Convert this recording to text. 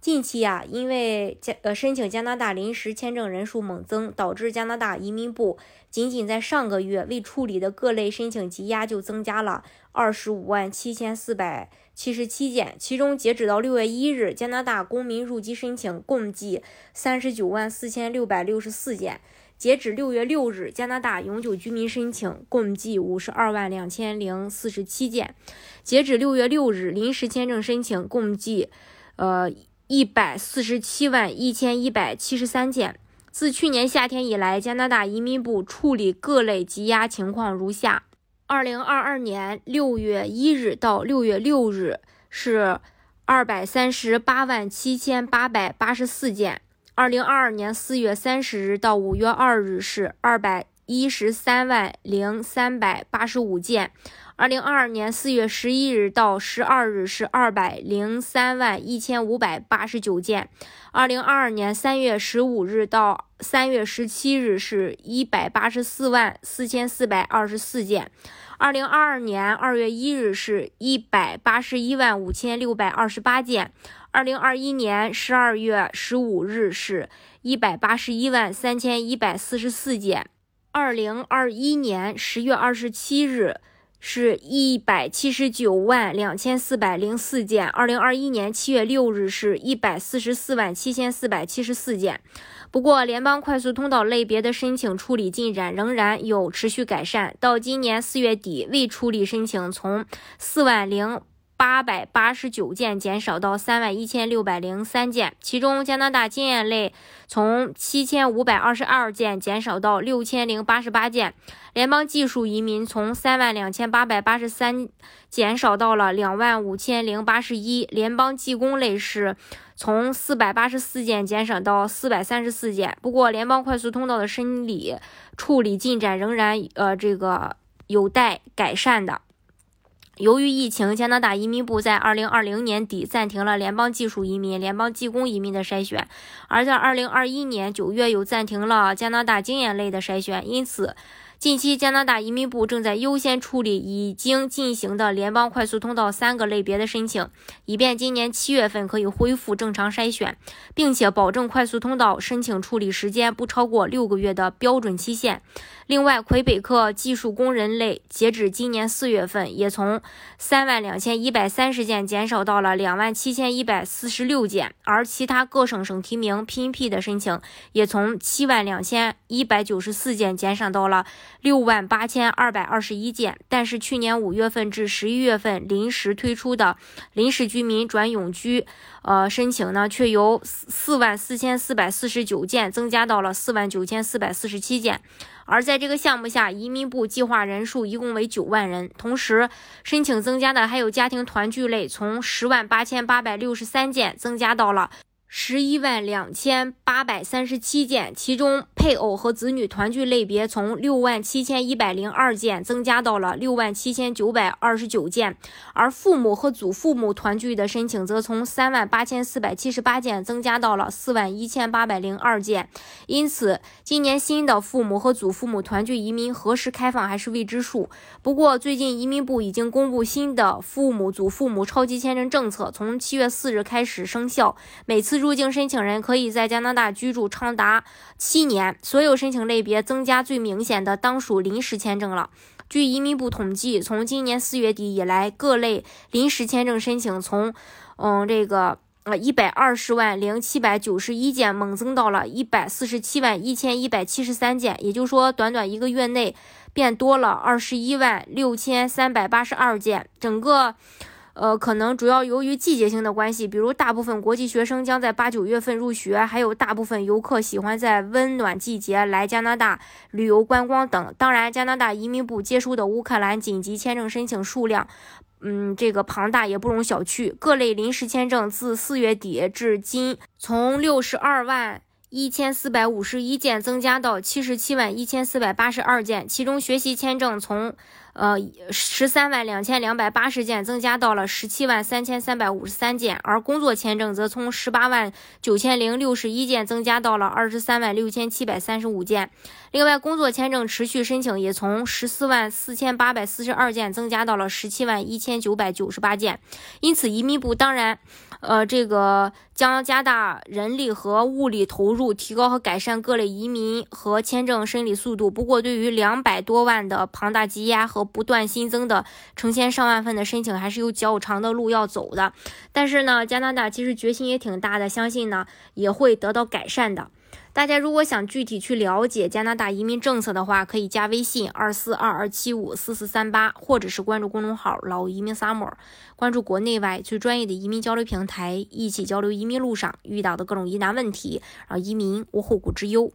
近期啊，因为加呃申请加拿大临时签证人数猛增，导致加拿大移民部仅仅在上个月未处理的各类申请积压就增加了二十五万七千四百七十七件。其中，截止到六月一日，加拿大公民入籍申请共计三十九万四千六百六十四件；截止六月六日，加拿大永久居民申请共计五十二万两千零四十七件；截止六月六日，临时签证申请共计，呃。一百四十七万一千一百七十三件。自去年夏天以来，加拿大移民部处理各类积压情况如下：二零二二年六月一日到六月六日是二百三十八万七千八百八十四件；二零二二年四月三十日到五月二日是二百一十三万零三百八十五件。二零二二年四月十一日到十二日是二百零三万一千五百八十九件，二零二二年三月十五日到三月十七日是一百八十四万四千四百二十四件，二零二二年二月一日是一百八十一万五千六百二十八件，二零二一年十二月十五日是一百八十一万三千一百四十四件，二零二一年十月二十七日。是一百七十九万两千四百零四件，二零二一年七月六日是一百四十四万七千四百七十四件。不过，联邦快速通道类别的申请处理进展仍然有持续改善，到今年四月底，未处理申请从四万零。八百八十九件减少到三万一千六百零三件，其中加拿大经验类从七千五百二十二件减少到六千零八十八件，联邦技术移民从三万两千八百八十三减少到了两万五千零八十一，联邦技工类是从四百八十四件减少到四百三十四件。不过，联邦快速通道的审理处理进展仍然呃这个有待改善的。由于疫情，加拿大移民部在二零二零年底暂停了联邦技术移民、联邦技工移民的筛选，而在二零二一年九月又暂停了加拿大经验类的筛选，因此。近期，加拿大移民部正在优先处理已经进行的联邦快速通道三个类别的申请，以便今年七月份可以恢复正常筛选，并且保证快速通道申请处理时间不超过六个月的标准期限。另外，魁北克技术工人类截止今年四月份，也从三万两千一百三十件减少到了两万七千一百四十六件，而其他各省省提名 PNP 的申请也从七万两千一百九十四件减少到了。六万八千二百二十一件，但是去年五月份至十一月份临时推出的临时居民转永居，呃，申请呢，却由四万四千四百四十九件增加到了四万九千四百四十七件。而在这个项目下，移民部计划人数一共为九万人，同时申请增加的还有家庭团聚类，从十万八千八百六十三件增加到了。十一万两千八百三十七件，其中配偶和子女团聚类别从六万七千一百零二件增加到了六万七千九百二十九件，而父母和祖父母团聚的申请则从三万八千四百七十八件增加到了四万一千八百零二件。因此，今年新的父母和祖父母团聚移民何时开放还是未知数。不过，最近移民部已经公布新的父母、祖父母超级签证政策，从七月四日开始生效，每次。入境申请人可以在加拿大居住长达七年，所有申请类别增加最明显的当属临时签证了。据移民部统计，从今年四月底以来，各类临时签证申请从，嗯，这个呃一百二十万零七百九十一件猛增到了一百四十七万一千一百七十三件，也就是说，短短一个月内变多了二十一万六千三百八十二件，整个。呃，可能主要由于季节性的关系，比如大部分国际学生将在八九月份入学，还有大部分游客喜欢在温暖季节来加拿大旅游观光等。当然，加拿大移民部接收的乌克兰紧急签证申请数量，嗯，这个庞大也不容小觑。各类临时签证自四月底至今，从六十二万。一千四百五十一件增加到七十七万一千四百八十二件，其中学习签证从呃十三万两千两百八十件增加到了十七万三千三百五十三件，而工作签证则从十八万九千零六十一件增加到了二十三万六千七百三十五件。另外，工作签证持续申请也从十四万四千八百四十二件增加到了十七万一千九百九十八件。因此，移民部当然。呃，这个将加大人力和物力投入，提高和改善各类移民和签证审理速度。不过，对于两百多万的庞大积压和不断新增的成千上万份的申请，还是有较长的路要走的。但是呢，加拿大其实决心也挺大的，相信呢也会得到改善的。大家如果想具体去了解加拿大移民政策的话，可以加微信二四二二七五四四三八，或者是关注公众号“老移民 summer”，关注国内外最专业的移民交流平台，一起交流移民路上遇到的各种疑难问题，让移民无后顾之忧。